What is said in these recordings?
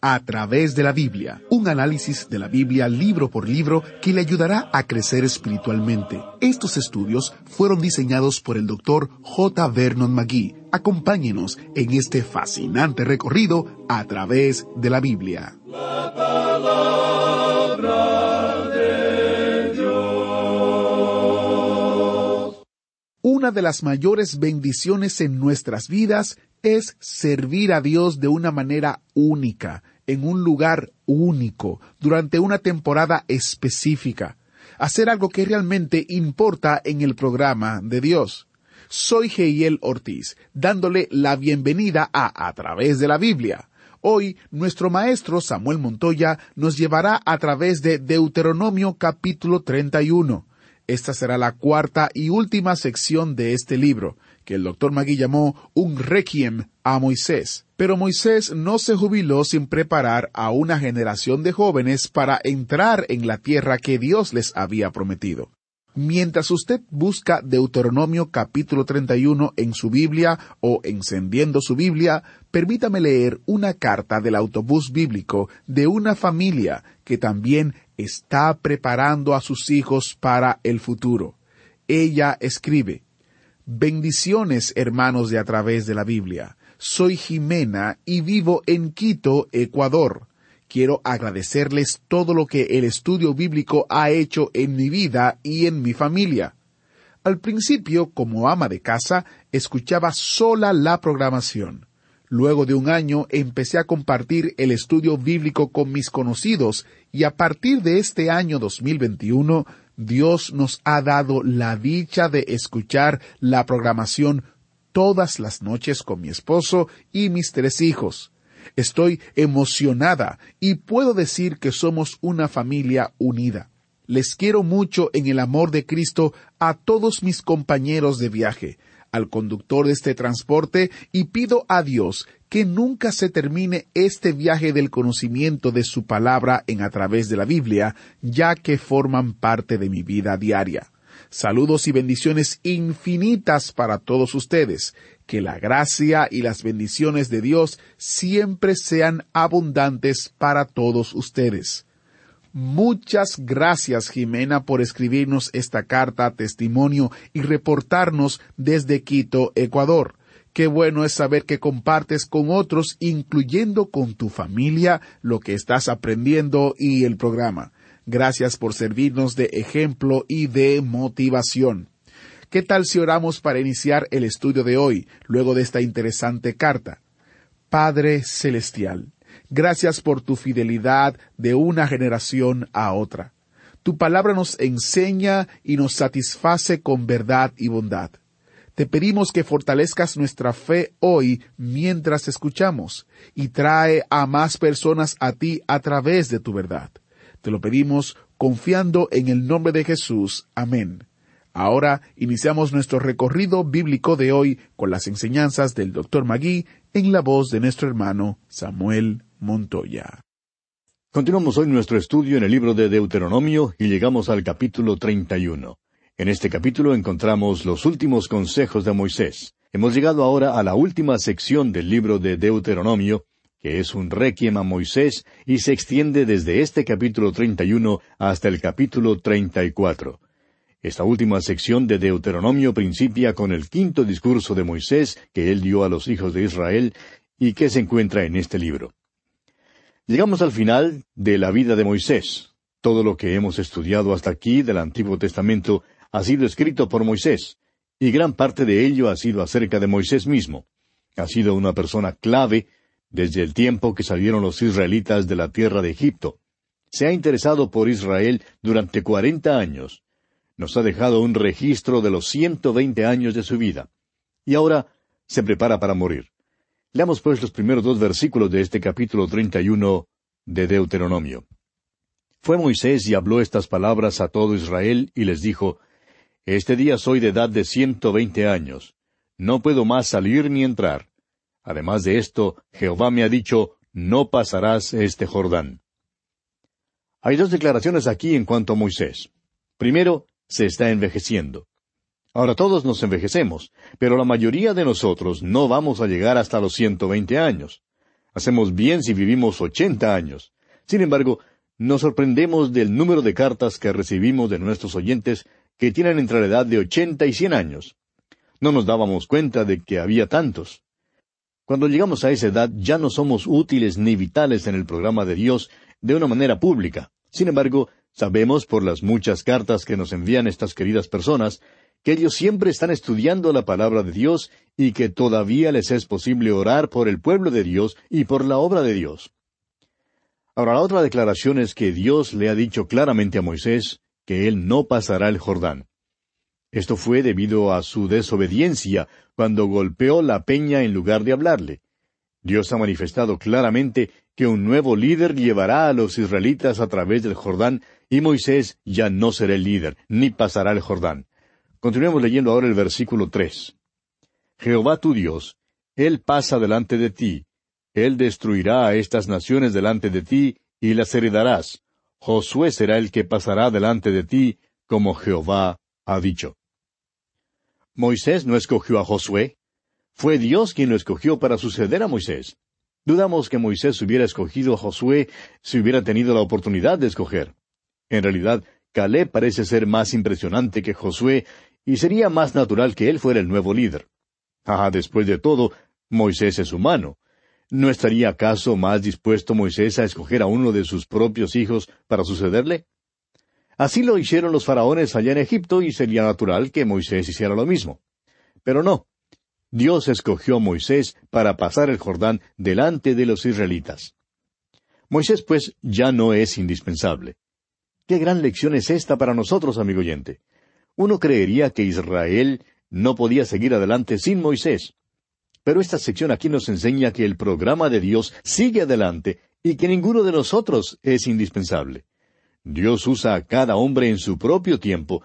A través de la Biblia, un análisis de la Biblia libro por libro que le ayudará a crecer espiritualmente. Estos estudios fueron diseñados por el doctor J. Vernon McGee. Acompáñenos en este fascinante recorrido a través de la Biblia. La palabra de Dios. Una de las mayores bendiciones en nuestras vidas es servir a Dios de una manera única, en un lugar único, durante una temporada específica. Hacer algo que realmente importa en el programa de Dios. Soy Geiel Ortiz, dándole la bienvenida a A través de la Biblia. Hoy nuestro maestro Samuel Montoya nos llevará a través de Deuteronomio capítulo 31. Esta será la cuarta y última sección de este libro que el doctor Magui llamó un requiem a Moisés. Pero Moisés no se jubiló sin preparar a una generación de jóvenes para entrar en la tierra que Dios les había prometido. Mientras usted busca Deuteronomio capítulo 31 en su Biblia o encendiendo su Biblia, permítame leer una carta del autobús bíblico de una familia que también está preparando a sus hijos para el futuro. Ella escribe, Bendiciones, hermanos de a través de la Biblia. Soy Jimena y vivo en Quito, Ecuador. Quiero agradecerles todo lo que el estudio bíblico ha hecho en mi vida y en mi familia. Al principio, como ama de casa, escuchaba sola la programación. Luego de un año empecé a compartir el estudio bíblico con mis conocidos y a partir de este año 2021 Dios nos ha dado la dicha de escuchar la programación todas las noches con mi esposo y mis tres hijos. Estoy emocionada y puedo decir que somos una familia unida. Les quiero mucho en el amor de Cristo a todos mis compañeros de viaje, al conductor de este transporte y pido a Dios que nunca se termine este viaje del conocimiento de su palabra en a través de la Biblia, ya que forman parte de mi vida diaria. Saludos y bendiciones infinitas para todos ustedes. Que la gracia y las bendiciones de Dios siempre sean abundantes para todos ustedes. Muchas gracias, Jimena, por escribirnos esta carta testimonio y reportarnos desde Quito, Ecuador. Qué bueno es saber que compartes con otros, incluyendo con tu familia, lo que estás aprendiendo y el programa. Gracias por servirnos de ejemplo y de motivación. ¿Qué tal si oramos para iniciar el estudio de hoy, luego de esta interesante carta? Padre Celestial, gracias por tu fidelidad de una generación a otra. Tu palabra nos enseña y nos satisface con verdad y bondad. Te pedimos que fortalezcas nuestra fe hoy mientras escuchamos y trae a más personas a ti a través de tu verdad. Te lo pedimos confiando en el nombre de Jesús. Amén. Ahora iniciamos nuestro recorrido bíblico de hoy con las enseñanzas del Dr. Magui en la voz de nuestro hermano Samuel Montoya. Continuamos hoy nuestro estudio en el libro de Deuteronomio y llegamos al capítulo 31. En este capítulo encontramos los últimos consejos de Moisés. Hemos llegado ahora a la última sección del libro de Deuteronomio, que es un requiem a Moisés y se extiende desde este capítulo 31 hasta el capítulo 34. Esta última sección de Deuteronomio principia con el quinto discurso de Moisés que él dio a los hijos de Israel y que se encuentra en este libro. Llegamos al final de la vida de Moisés. Todo lo que hemos estudiado hasta aquí del Antiguo Testamento ha sido escrito por Moisés, y gran parte de ello ha sido acerca de Moisés mismo. Ha sido una persona clave desde el tiempo que salieron los israelitas de la tierra de Egipto. Se ha interesado por Israel durante cuarenta años. Nos ha dejado un registro de los ciento veinte años de su vida. Y ahora se prepara para morir. Leamos pues los primeros dos versículos de este capítulo treinta y uno de Deuteronomio. Fue Moisés y habló estas palabras a todo Israel y les dijo, Este día soy de edad de ciento veinte años. No puedo más salir ni entrar. Además de esto, Jehová me ha dicho, No pasarás este Jordán. Hay dos declaraciones aquí en cuanto a Moisés. Primero, se está envejeciendo. Ahora todos nos envejecemos, pero la mayoría de nosotros no vamos a llegar hasta los ciento veinte años. Hacemos bien si vivimos ochenta años. Sin embargo, nos sorprendemos del número de cartas que recibimos de nuestros oyentes que tienen entre la edad de ochenta y cien años. No nos dábamos cuenta de que había tantos. Cuando llegamos a esa edad ya no somos útiles ni vitales en el programa de Dios de una manera pública. Sin embargo, sabemos por las muchas cartas que nos envían estas queridas personas que ellos siempre están estudiando la palabra de Dios y que todavía les es posible orar por el pueblo de Dios y por la obra de Dios. Ahora, la otra declaración es que Dios le ha dicho claramente a Moisés que él no pasará el Jordán. Esto fue debido a su desobediencia cuando golpeó la peña en lugar de hablarle. Dios ha manifestado claramente que un nuevo líder llevará a los israelitas a través del Jordán y Moisés ya no será el líder, ni pasará el Jordán. Continuemos leyendo ahora el versículo tres. Jehová tu Dios, Él pasa delante de ti, él destruirá a estas naciones delante de ti, y las heredarás. Josué será el que pasará delante de ti, como Jehová ha dicho. Moisés no escogió a Josué. Fue Dios quien lo escogió para suceder a Moisés. Dudamos que Moisés hubiera escogido a Josué si hubiera tenido la oportunidad de escoger. En realidad, Caleb parece ser más impresionante que Josué, y sería más natural que él fuera el nuevo líder. Ah, después de todo, Moisés es humano. ¿No estaría acaso más dispuesto Moisés a escoger a uno de sus propios hijos para sucederle? Así lo hicieron los faraones allá en Egipto y sería natural que Moisés hiciera lo mismo. Pero no. Dios escogió a Moisés para pasar el Jordán delante de los israelitas. Moisés, pues, ya no es indispensable. Qué gran lección es esta para nosotros, amigo oyente. Uno creería que Israel no podía seguir adelante sin Moisés. Pero esta sección aquí nos enseña que el programa de Dios sigue adelante y que ninguno de nosotros es indispensable. Dios usa a cada hombre en su propio tiempo,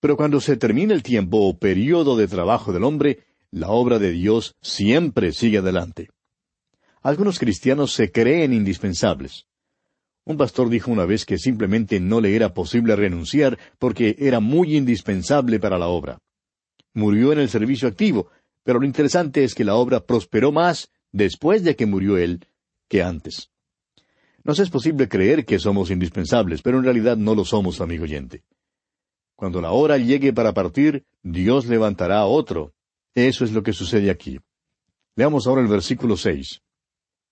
pero cuando se termina el tiempo o periodo de trabajo del hombre, la obra de Dios siempre sigue adelante. Algunos cristianos se creen indispensables. Un pastor dijo una vez que simplemente no le era posible renunciar porque era muy indispensable para la obra. Murió en el servicio activo, pero lo interesante es que la obra prosperó más después de que murió él que antes. Nos es posible creer que somos indispensables, pero en realidad no lo somos, amigo oyente. Cuando la hora llegue para partir, Dios levantará a otro. Eso es lo que sucede aquí. Leamos ahora el versículo seis.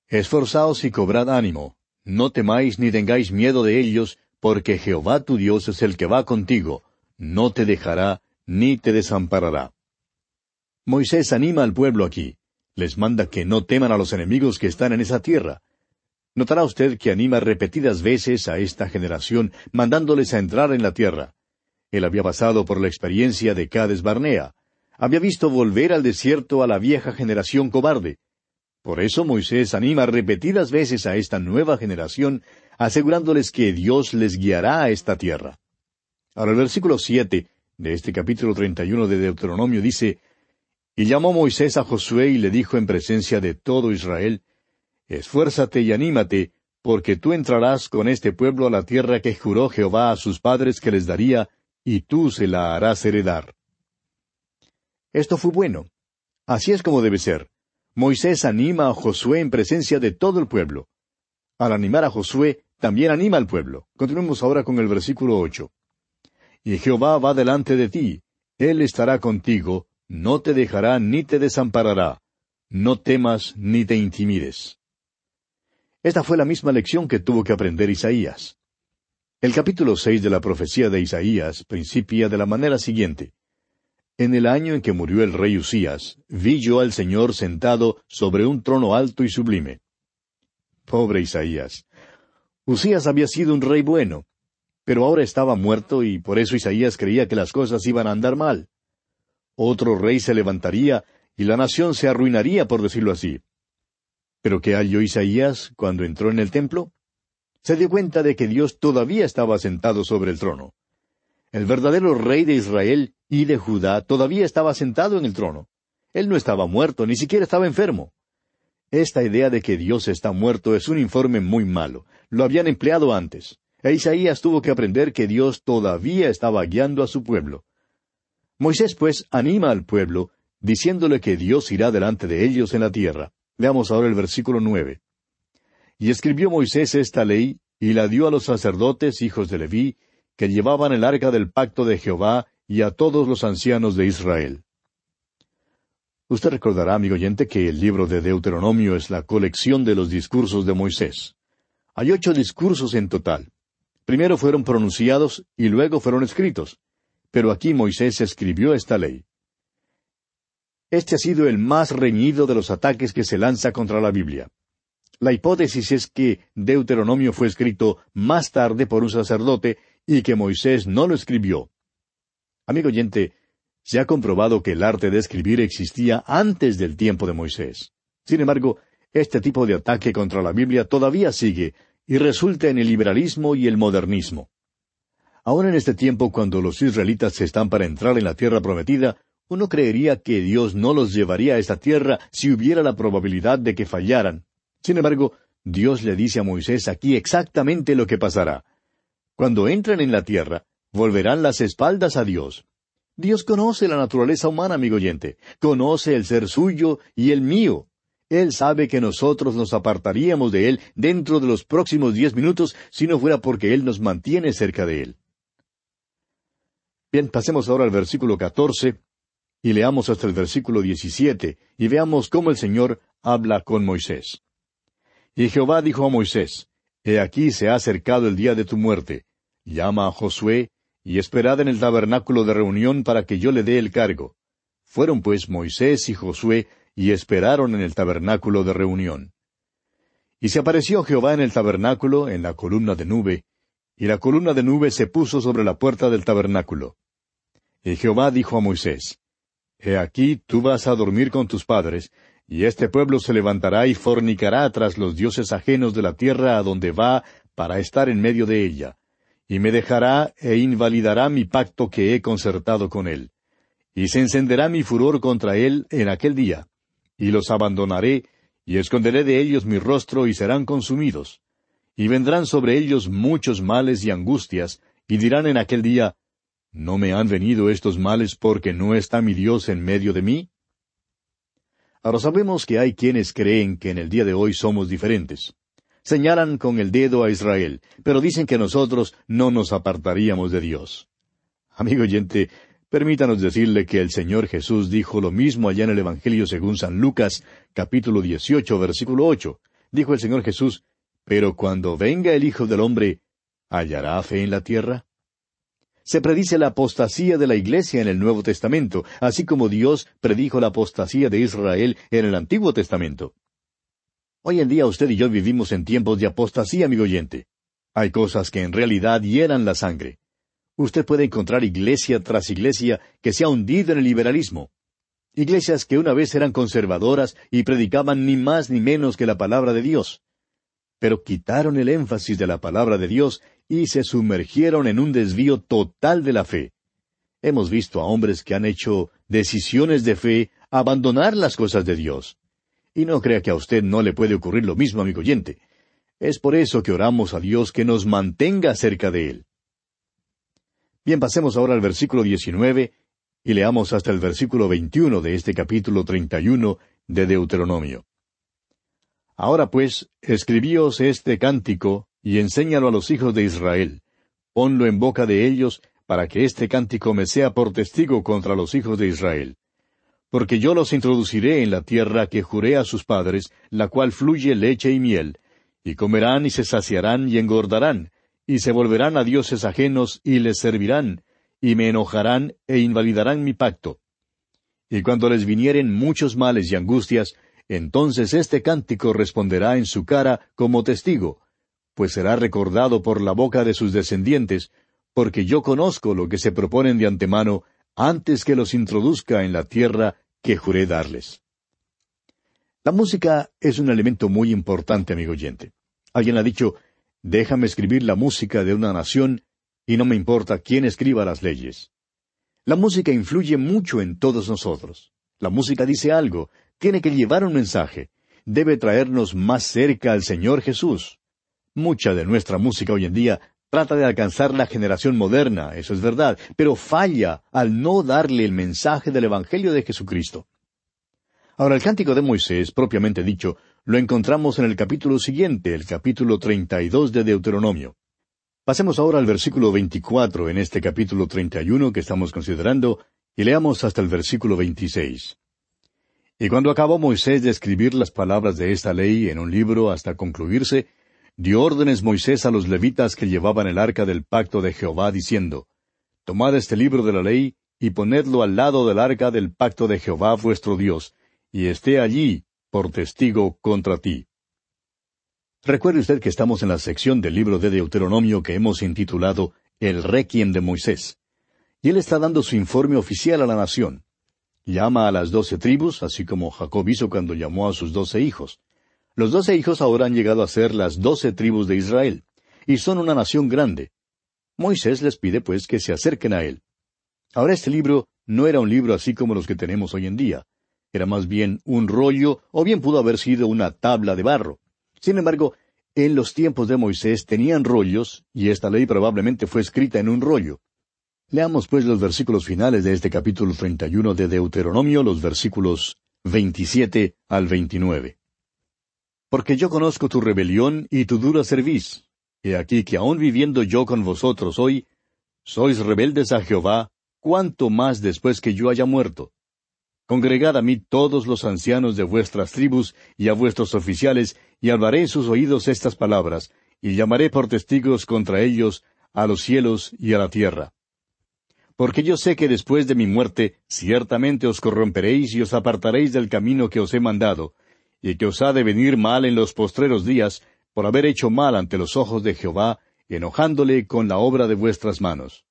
Esforzaos y cobrad ánimo. No temáis ni tengáis miedo de ellos, porque Jehová tu Dios es el que va contigo. No te dejará ni te desamparará. Moisés anima al pueblo aquí. Les manda que no teman a los enemigos que están en esa tierra. Notará usted que anima repetidas veces a esta generación, mandándoles a entrar en la tierra. Él había pasado por la experiencia de Cades Barnea. Había visto volver al desierto a la vieja generación cobarde. Por eso Moisés anima repetidas veces a esta nueva generación, asegurándoles que Dios les guiará a esta tierra. Ahora el versículo siete de este capítulo treinta y uno de Deuteronomio dice y llamó Moisés a Josué y le dijo en presencia de todo Israel, Esfuérzate y anímate, porque tú entrarás con este pueblo a la tierra que juró Jehová a sus padres que les daría, y tú se la harás heredar. Esto fue bueno. Así es como debe ser. Moisés anima a Josué en presencia de todo el pueblo. Al animar a Josué, también anima al pueblo. Continuemos ahora con el versículo ocho. y Jehová va delante de ti, Él estará contigo, no te dejará ni te desamparará, no temas ni te intimides. Esta fue la misma lección que tuvo que aprender Isaías. El capítulo seis de la profecía de Isaías principia de la manera siguiente. En el año en que murió el rey Usías, vi yo al Señor sentado sobre un trono alto y sublime. Pobre Isaías. Usías había sido un rey bueno, pero ahora estaba muerto y por eso Isaías creía que las cosas iban a andar mal. Otro rey se levantaría y la nación se arruinaría, por decirlo así. Pero ¿qué halló Isaías cuando entró en el templo? Se dio cuenta de que Dios todavía estaba sentado sobre el trono. El verdadero rey de Israel y de Judá todavía estaba sentado en el trono. Él no estaba muerto, ni siquiera estaba enfermo. Esta idea de que Dios está muerto es un informe muy malo. Lo habían empleado antes. E Isaías tuvo que aprender que Dios todavía estaba guiando a su pueblo. Moisés, pues, anima al pueblo, diciéndole que Dios irá delante de ellos en la tierra. Veamos ahora el versículo nueve. Y escribió Moisés esta ley, y la dio a los sacerdotes, hijos de Leví, que llevaban el arca del pacto de Jehová, y a todos los ancianos de Israel. Usted recordará, amigo oyente, que el libro de Deuteronomio es la colección de los discursos de Moisés. Hay ocho discursos en total. Primero fueron pronunciados y luego fueron escritos. Pero aquí Moisés escribió esta ley. Este ha sido el más reñido de los ataques que se lanza contra la Biblia. La hipótesis es que Deuteronomio fue escrito más tarde por un sacerdote y que Moisés no lo escribió. Amigo oyente, se ha comprobado que el arte de escribir existía antes del tiempo de Moisés. Sin embargo, este tipo de ataque contra la Biblia todavía sigue y resulta en el liberalismo y el modernismo. Ahora en este tiempo, cuando los israelitas están para entrar en la tierra prometida, uno creería que Dios no los llevaría a esta tierra si hubiera la probabilidad de que fallaran. Sin embargo, Dios le dice a Moisés aquí exactamente lo que pasará. Cuando entren en la tierra, volverán las espaldas a Dios. Dios conoce la naturaleza humana, amigo oyente, conoce el ser suyo y el mío. Él sabe que nosotros nos apartaríamos de Él dentro de los próximos diez minutos si no fuera porque Él nos mantiene cerca de Él. Bien, pasemos ahora al versículo catorce, y leamos hasta el versículo diecisiete, y veamos cómo el Señor habla con Moisés. Y Jehová dijo a Moisés, He aquí se ha acercado el día de tu muerte. Llama a Josué, y esperad en el tabernáculo de reunión para que yo le dé el cargo. Fueron pues Moisés y Josué, y esperaron en el tabernáculo de reunión. Y se apareció Jehová en el tabernáculo, en la columna de nube, y la columna de nube se puso sobre la puerta del tabernáculo. Y Jehová dijo a Moisés, He aquí tú vas a dormir con tus padres, y este pueblo se levantará y fornicará tras los dioses ajenos de la tierra a donde va para estar en medio de ella, y me dejará e invalidará mi pacto que he concertado con él. Y se encenderá mi furor contra él en aquel día, y los abandonaré, y esconderé de ellos mi rostro y serán consumidos. Y vendrán sobre ellos muchos males y angustias, y dirán en aquel día, ¿No me han venido estos males porque no está mi Dios en medio de mí? Ahora sabemos que hay quienes creen que en el día de hoy somos diferentes. Señalan con el dedo a Israel, pero dicen que nosotros no nos apartaríamos de Dios. Amigo oyente, permítanos decirle que el Señor Jesús dijo lo mismo allá en el Evangelio según San Lucas, capítulo 18, versículo 8. Dijo el Señor Jesús, Pero cuando venga el Hijo del Hombre, ¿hallará fe en la tierra? Se predice la apostasía de la Iglesia en el Nuevo Testamento, así como Dios predijo la apostasía de Israel en el Antiguo Testamento. Hoy en día usted y yo vivimos en tiempos de apostasía, amigo oyente. Hay cosas que en realidad hieran la sangre. Usted puede encontrar iglesia tras iglesia que se ha hundido en el liberalismo. Iglesias que una vez eran conservadoras y predicaban ni más ni menos que la palabra de Dios. Pero quitaron el énfasis de la palabra de Dios y se sumergieron en un desvío total de la fe. Hemos visto a hombres que han hecho decisiones de fe abandonar las cosas de Dios. Y no crea que a usted no le puede ocurrir lo mismo, amigo oyente. Es por eso que oramos a Dios que nos mantenga cerca de Él. Bien, pasemos ahora al versículo 19 y leamos hasta el versículo 21 de este capítulo 31 de Deuteronomio. Ahora pues, escribíos este cántico y enséñalo a los hijos de Israel. Ponlo en boca de ellos, para que este cántico me sea por testigo contra los hijos de Israel. Porque yo los introduciré en la tierra que juré a sus padres, la cual fluye leche y miel, y comerán y se saciarán y engordarán, y se volverán a dioses ajenos y les servirán, y me enojarán e invalidarán mi pacto. Y cuando les vinieren muchos males y angustias, entonces este cántico responderá en su cara como testigo, pues será recordado por la boca de sus descendientes, porque yo conozco lo que se proponen de antemano antes que los introduzca en la tierra que juré darles. La música es un elemento muy importante, amigo oyente. Alguien ha dicho, déjame escribir la música de una nación y no me importa quién escriba las leyes. La música influye mucho en todos nosotros. La música dice algo, tiene que llevar un mensaje, debe traernos más cerca al Señor Jesús. Mucha de nuestra música hoy en día trata de alcanzar la generación moderna, eso es verdad, pero falla al no darle el mensaje del Evangelio de Jesucristo. Ahora, el cántico de Moisés, propiamente dicho, lo encontramos en el capítulo siguiente, el capítulo treinta y dos de Deuteronomio. Pasemos ahora al versículo veinticuatro en este capítulo treinta y uno que estamos considerando, y leamos hasta el versículo veintiséis. Y cuando acabó Moisés de escribir las palabras de esta ley en un libro hasta concluirse, dio órdenes Moisés a los levitas que llevaban el arca del pacto de Jehová, diciendo, Tomad este libro de la ley y ponedlo al lado del arca del pacto de Jehová vuestro Dios, y esté allí por testigo contra ti. Recuerde usted que estamos en la sección del libro de Deuteronomio que hemos intitulado El Requiem de Moisés. Y él está dando su informe oficial a la nación. Llama a las doce tribus, así como Jacob hizo cuando llamó a sus doce hijos. Los doce hijos ahora han llegado a ser las doce tribus de Israel, y son una nación grande. Moisés les pide pues que se acerquen a él. Ahora este libro no era un libro así como los que tenemos hoy en día. Era más bien un rollo, o bien pudo haber sido una tabla de barro. Sin embargo, en los tiempos de Moisés tenían rollos, y esta ley probablemente fue escrita en un rollo. Leamos pues los versículos finales de este capítulo 31 de Deuteronomio, los versículos 27 al 29. Porque yo conozco tu rebelión y tu dura cerviz. He aquí que aun viviendo yo con vosotros hoy, sois rebeldes a Jehová, cuanto más después que yo haya muerto. Congregad a mí todos los ancianos de vuestras tribus y a vuestros oficiales, y hablaré sus oídos estas palabras, y llamaré por testigos contra ellos a los cielos y a la tierra. Porque yo sé que después de mi muerte ciertamente os corromperéis y os apartaréis del camino que os he mandado, y que os ha de venir mal en los postreros días, por haber hecho mal ante los ojos de Jehová, enojándole con la obra de vuestras manos.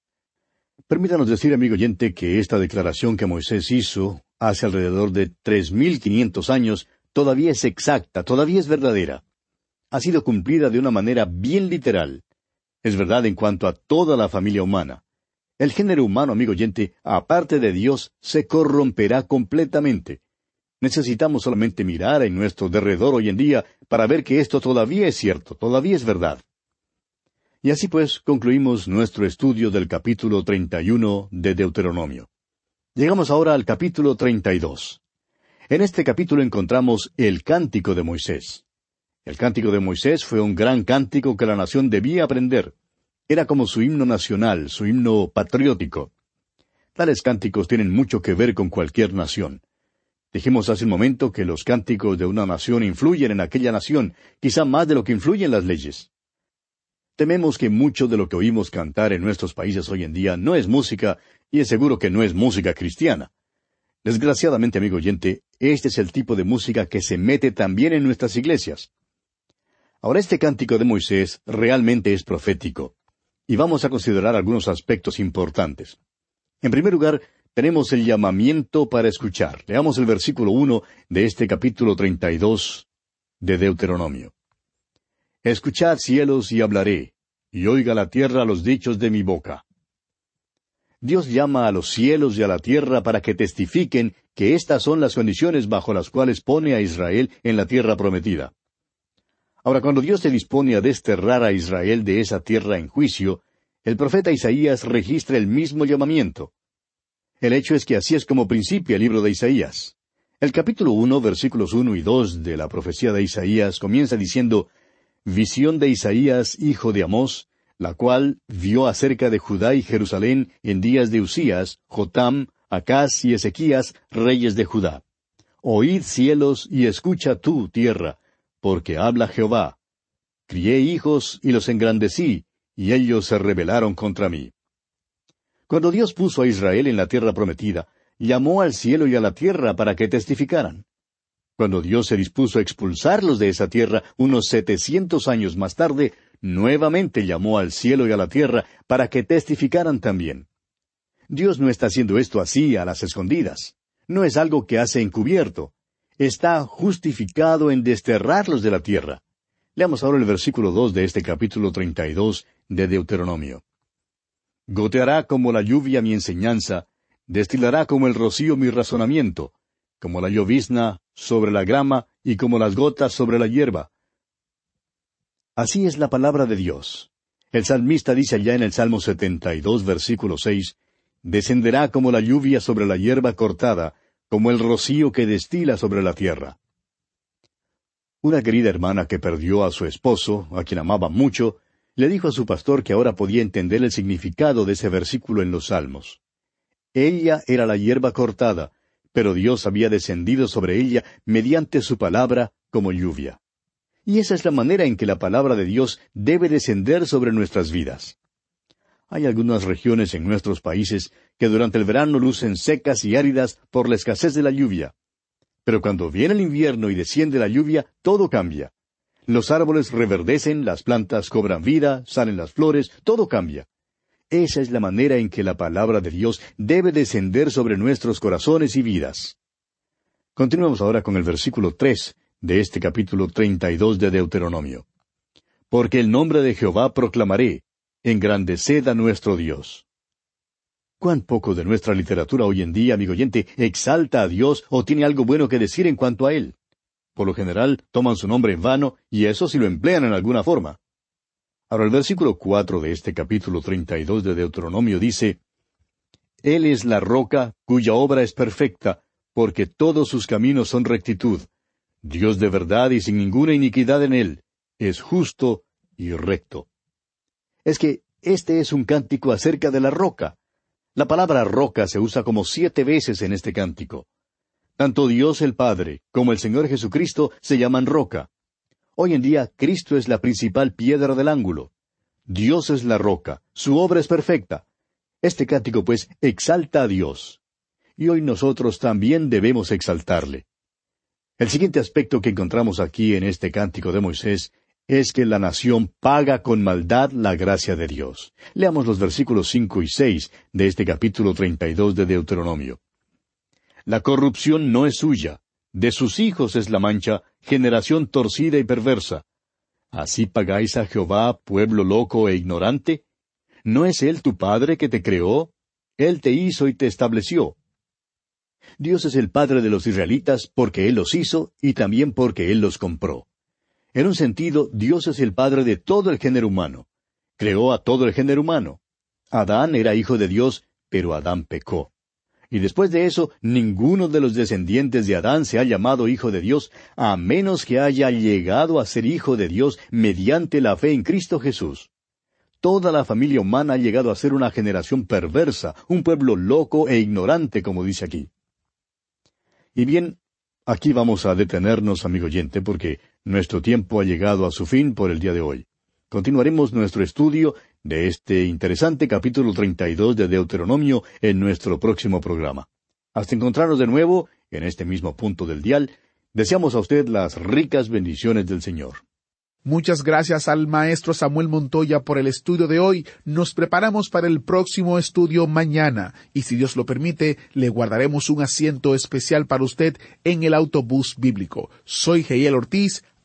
Permítanos decir, amigo oyente, que esta declaración que Moisés hizo hace alrededor de tres mil quinientos años todavía es exacta, todavía es verdadera. Ha sido cumplida de una manera bien literal. Es verdad en cuanto a toda la familia humana. El género humano, amigo oyente, aparte de Dios, se corromperá completamente. Necesitamos solamente mirar en nuestro derredor hoy en día para ver que esto todavía es cierto, todavía es verdad. Y así pues concluimos nuestro estudio del capítulo 31 de Deuteronomio. Llegamos ahora al capítulo 32. En este capítulo encontramos el cántico de Moisés. El cántico de Moisés fue un gran cántico que la nación debía aprender. Era como su himno nacional, su himno patriótico. Tales cánticos tienen mucho que ver con cualquier nación. Dijimos hace un momento que los cánticos de una nación influyen en aquella nación, quizá más de lo que influyen las leyes. Tememos que mucho de lo que oímos cantar en nuestros países hoy en día no es música, y es seguro que no es música cristiana. Desgraciadamente, amigo oyente, este es el tipo de música que se mete también en nuestras iglesias. Ahora este cántico de Moisés realmente es profético, y vamos a considerar algunos aspectos importantes. En primer lugar, tenemos el llamamiento para escuchar. Leamos el versículo uno de este capítulo treinta y dos de Deuteronomio. Escuchad cielos y hablaré, y oiga la tierra los dichos de mi boca. Dios llama a los cielos y a la tierra para que testifiquen que estas son las condiciones bajo las cuales pone a Israel en la tierra prometida. Ahora, cuando Dios se dispone a desterrar a Israel de esa tierra en juicio, el profeta Isaías registra el mismo llamamiento. El hecho es que así es como principia el libro de Isaías. El capítulo uno, versículos uno y dos de la profecía de Isaías comienza diciendo Visión de Isaías, hijo de Amós, la cual vio acerca de Judá y Jerusalén en días de Usías, Jotam, Acaz y Ezequías, reyes de Judá. Oíd cielos y escucha tú, tierra, porque habla Jehová. Crié hijos y los engrandecí, y ellos se rebelaron contra mí. Cuando Dios puso a Israel en la tierra prometida, llamó al cielo y a la tierra para que testificaran. Cuando Dios se dispuso a expulsarlos de esa tierra unos setecientos años más tarde, nuevamente llamó al cielo y a la tierra para que testificaran también. Dios no está haciendo esto así a las escondidas. No es algo que hace encubierto. Está justificado en desterrarlos de la tierra. Leamos ahora el versículo dos de este capítulo treinta y dos de Deuteronomio. Goteará como la lluvia mi enseñanza, destilará como el rocío mi razonamiento, como la llovizna sobre la grama y como las gotas sobre la hierba. Así es la palabra de Dios. El salmista dice allá en el Salmo 72, versículo 6, Descenderá como la lluvia sobre la hierba cortada, como el rocío que destila sobre la tierra. Una querida hermana que perdió a su esposo, a quien amaba mucho, le dijo a su pastor que ahora podía entender el significado de ese versículo en los Salmos. Ella era la hierba cortada, pero Dios había descendido sobre ella mediante su palabra como lluvia. Y esa es la manera en que la palabra de Dios debe descender sobre nuestras vidas. Hay algunas regiones en nuestros países que durante el verano lucen secas y áridas por la escasez de la lluvia. Pero cuando viene el invierno y desciende la lluvia, todo cambia. Los árboles reverdecen, las plantas cobran vida, salen las flores, todo cambia. Esa es la manera en que la palabra de Dios debe descender sobre nuestros corazones y vidas. Continuemos ahora con el versículo tres de este capítulo treinta y dos de Deuteronomio. Porque el nombre de Jehová proclamaré, engrandeced a nuestro Dios. ¿Cuán poco de nuestra literatura hoy en día, amigo oyente, exalta a Dios o tiene algo bueno que decir en cuanto a Él? Por lo general, toman su nombre en vano, y eso si lo emplean en alguna forma. Ahora el versículo cuatro de este capítulo treinta y dos de Deuteronomio dice Él es la roca cuya obra es perfecta, porque todos sus caminos son rectitud. Dios de verdad y sin ninguna iniquidad en él. Es justo y recto. Es que este es un cántico acerca de la roca. La palabra roca se usa como siete veces en este cántico. Tanto Dios el Padre como el Señor Jesucristo se llaman roca. Hoy en día Cristo es la principal piedra del ángulo. Dios es la roca, su obra es perfecta. Este cántico, pues, exalta a Dios. Y hoy nosotros también debemos exaltarle. El siguiente aspecto que encontramos aquí en este cántico de Moisés es que la nación paga con maldad la gracia de Dios. Leamos los versículos cinco y seis de este capítulo treinta y dos de Deuteronomio. La corrupción no es suya, de sus hijos es la mancha, generación torcida y perversa. ¿Así pagáis a Jehová, pueblo loco e ignorante? ¿No es Él tu Padre que te creó? Él te hizo y te estableció. Dios es el Padre de los israelitas porque Él los hizo y también porque Él los compró. En un sentido, Dios es el Padre de todo el género humano. Creó a todo el género humano. Adán era hijo de Dios, pero Adán pecó. Y después de eso, ninguno de los descendientes de Adán se ha llamado hijo de Dios, a menos que haya llegado a ser hijo de Dios mediante la fe en Cristo Jesús. Toda la familia humana ha llegado a ser una generación perversa, un pueblo loco e ignorante, como dice aquí. Y bien, aquí vamos a detenernos, amigo oyente, porque nuestro tiempo ha llegado a su fin por el día de hoy. Continuaremos nuestro estudio de este interesante capítulo 32 de Deuteronomio en nuestro próximo programa. Hasta encontrarnos de nuevo en este mismo punto del dial, deseamos a usted las ricas bendiciones del Señor. Muchas gracias al maestro Samuel Montoya por el estudio de hoy. Nos preparamos para el próximo estudio mañana y si Dios lo permite, le guardaremos un asiento especial para usted en el autobús bíblico. Soy Geiel Ortiz.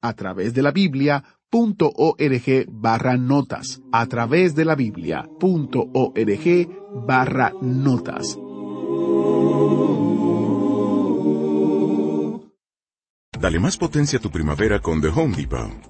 a través de la Biblia.org barra notas. A través de la Biblia.org barra notas. Dale más potencia a tu primavera con The Home Depot.